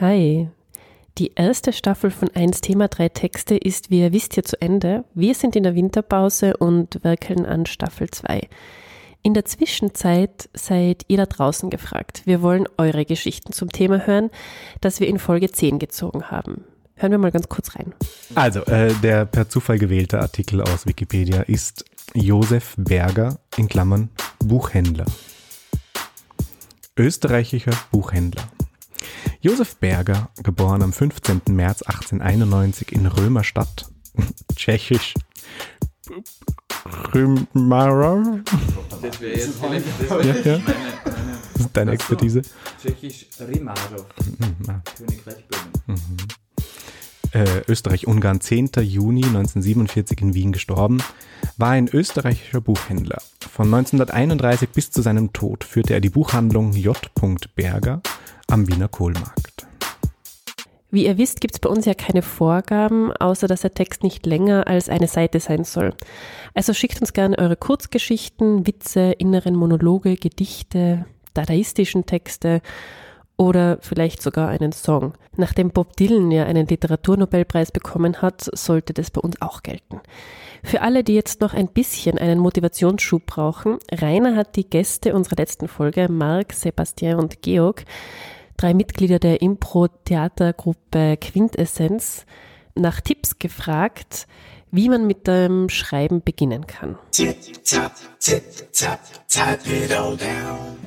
Hi. Die erste Staffel von 1 Thema 3 Texte ist, wie ihr wisst, hier zu Ende. Wir sind in der Winterpause und werkeln an Staffel 2. In der Zwischenzeit seid ihr da draußen gefragt. Wir wollen eure Geschichten zum Thema hören, das wir in Folge 10 gezogen haben. Hören wir mal ganz kurz rein. Also, äh, der per Zufall gewählte Artikel aus Wikipedia ist Josef Berger in Klammern Buchhändler. Österreichischer Buchhändler. Josef Berger, geboren am 15. März 1891 in Römerstadt, tschechisch Römara. Das wäre jetzt das wär Ja, ja. meine, meine Das ist deine. Expertise. Tschechisch Rimarov, Mhm, Königreich Böhmen. Äh, Österreich-Ungarn, 10. Juni 1947 in Wien gestorben, war ein österreichischer Buchhändler. Von 1931 bis zu seinem Tod führte er die Buchhandlung J. Berger am Wiener Kohlmarkt. Wie ihr wisst, gibt es bei uns ja keine Vorgaben, außer dass der Text nicht länger als eine Seite sein soll. Also schickt uns gerne eure Kurzgeschichten, Witze, inneren Monologe, Gedichte, dadaistischen Texte oder vielleicht sogar einen Song. Nachdem Bob Dylan ja einen Literaturnobelpreis bekommen hat, sollte das bei uns auch gelten. Für alle, die jetzt noch ein bisschen einen Motivationsschub brauchen, Rainer hat die Gäste unserer letzten Folge, Marc, Sebastian und Georg, drei Mitglieder der Impro-Theatergruppe Quintessenz, nach Tipps gefragt, wie man mit dem Schreiben beginnen kann.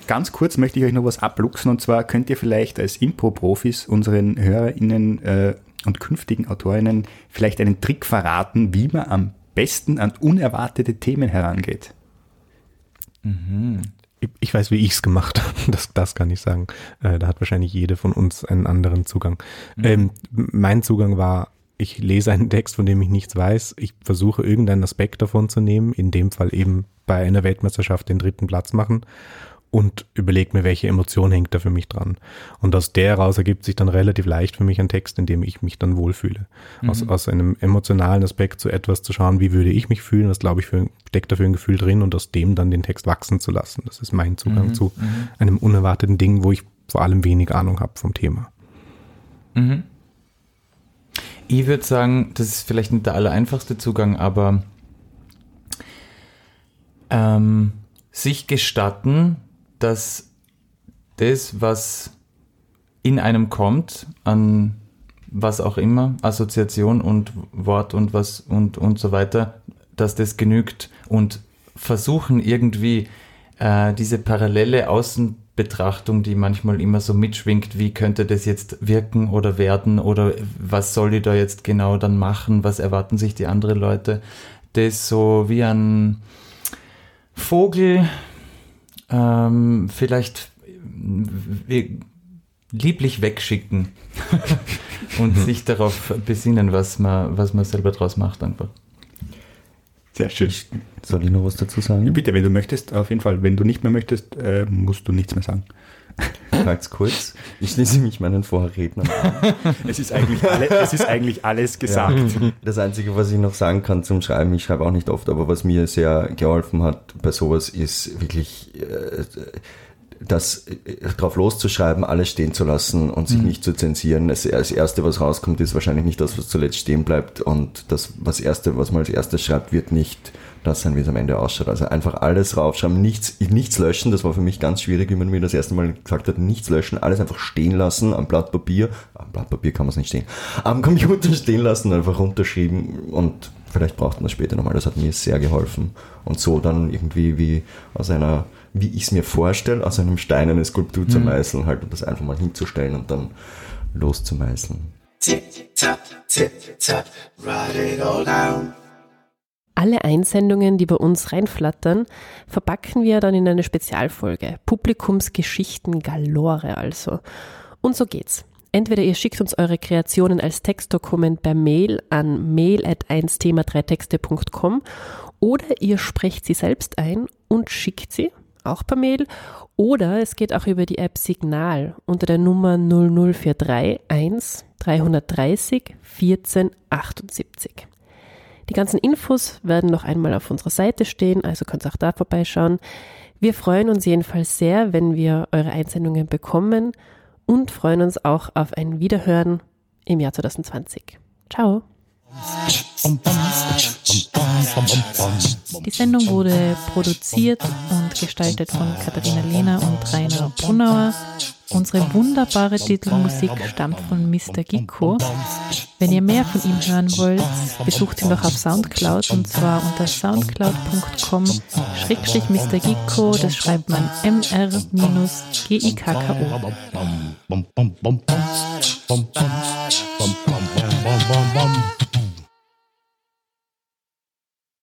Ganz kurz möchte ich euch noch was abluchsen und zwar könnt ihr vielleicht als Impro-Profis unseren HörerInnen äh, und künftigen AutorInnen vielleicht einen Trick verraten, wie man am besten an unerwartete Themen herangeht. Ich- Ich weiß, wie ich es gemacht habe. Das, das kann ich sagen. Äh, da hat wahrscheinlich jede von uns einen anderen Zugang. Ähm, mein Zugang war, ich lese einen Text, von dem ich nichts weiß. Ich versuche irgendeinen Aspekt davon zu nehmen. In dem Fall eben bei einer Weltmeisterschaft den dritten Platz machen und überlege mir, welche Emotion hängt da für mich dran. Und aus der heraus ergibt sich dann relativ leicht für mich ein Text, in dem ich mich dann wohlfühle. Aus, aus einem emotionalen Aspekt zu etwas zu schauen, wie würde ich mich fühlen, was glaube ich für, steckt da für ein Gefühl drin und aus dem dann den Text wachsen zu lassen. Das ist mein Zugang zu einem unerwarteten Ding, wo ich vor allem wenig Ahnung habe vom Thema. Ich würde sagen, das ist vielleicht nicht der allereinfachste Zugang, aber ähm, sich gestatten, dass das, was in einem kommt, an was auch immer, Assoziation und Wort und was und, und so weiter, dass das genügt und versuchen irgendwie äh, diese parallele Außenbetrachtung, die manchmal immer so mitschwingt, wie könnte das jetzt wirken oder werden oder was soll ich da jetzt genau dann machen, was erwarten sich die anderen Leute, das so wie ein Vogel ähm, vielleicht wie- lieblich wegschicken und sich darauf besinnen, was man, was man selber draus macht einfach. Sehr schön. Soll ich noch was dazu sagen? Bitte, wenn du möchtest, auf jeden Fall. Wenn du nicht mehr möchtest, äh, musst du nichts mehr sagen. Ganz kurz. Ich schließe mich meinen Vorrednern an. Es ist eigentlich, alle, es ist eigentlich alles gesagt. Das Einzige, was ich noch sagen kann zum Schreiben, ich schreibe auch nicht oft, aber was mir sehr geholfen hat bei sowas, ist wirklich äh, das äh, drauf loszuschreiben, alles stehen zu lassen und sich nicht zu zensieren. Das, das Erste, was rauskommt, ist wahrscheinlich nicht das, was zuletzt stehen bleibt und das was Erste, was man als erstes schreibt, wird nicht das sein, wie es am Ende ausschaut. Also einfach alles raufschreiben, nichts, nichts löschen. Das war für mich ganz schwierig, wie man mir das erste Mal gesagt hat, nichts löschen, alles einfach stehen lassen am Blatt Papier. Am Blatt Papier kann man es nicht stehen. Am Computer stehen lassen, einfach runterschreiben und vielleicht braucht man das später nochmal. Das hat mir sehr geholfen. Und so dann irgendwie wie aus einer, wie ich es mir vorstelle, aus einem Stein eine Skulptur zu meißeln halt und das einfach mal hinzustellen und dann loszumeißeln. Alle Einsendungen, die bei uns reinflattern, verpacken wir dann in eine Spezialfolge. Publikumsgeschichten galore also. Und so geht's. Entweder ihr schickt uns eure Kreationen als Textdokument per Mail an mail at 1thema3texte.com oder ihr sprecht sie selbst ein und schickt sie auch per Mail. Oder es geht auch über die App Signal unter der Nummer 0043 1 330 14 78. Die ganzen Infos werden noch einmal auf unserer Seite stehen, also könnt ihr auch da vorbeischauen. Wir freuen uns jedenfalls sehr, wenn wir eure Einsendungen bekommen und freuen uns auch auf ein Wiederhören im Jahr 2020. Ciao! Die Sendung wurde produziert und gestaltet von Katharina Lehner und Rainer Brunauer. Unsere wunderbare Titelmusik stammt von Mr. Gikko. Wenn ihr mehr von ihm hören wollt, besucht ihn doch auf Soundcloud und zwar unter soundcloud.com schrägstrich Mr. Gikko, das schreibt man mr-gikko.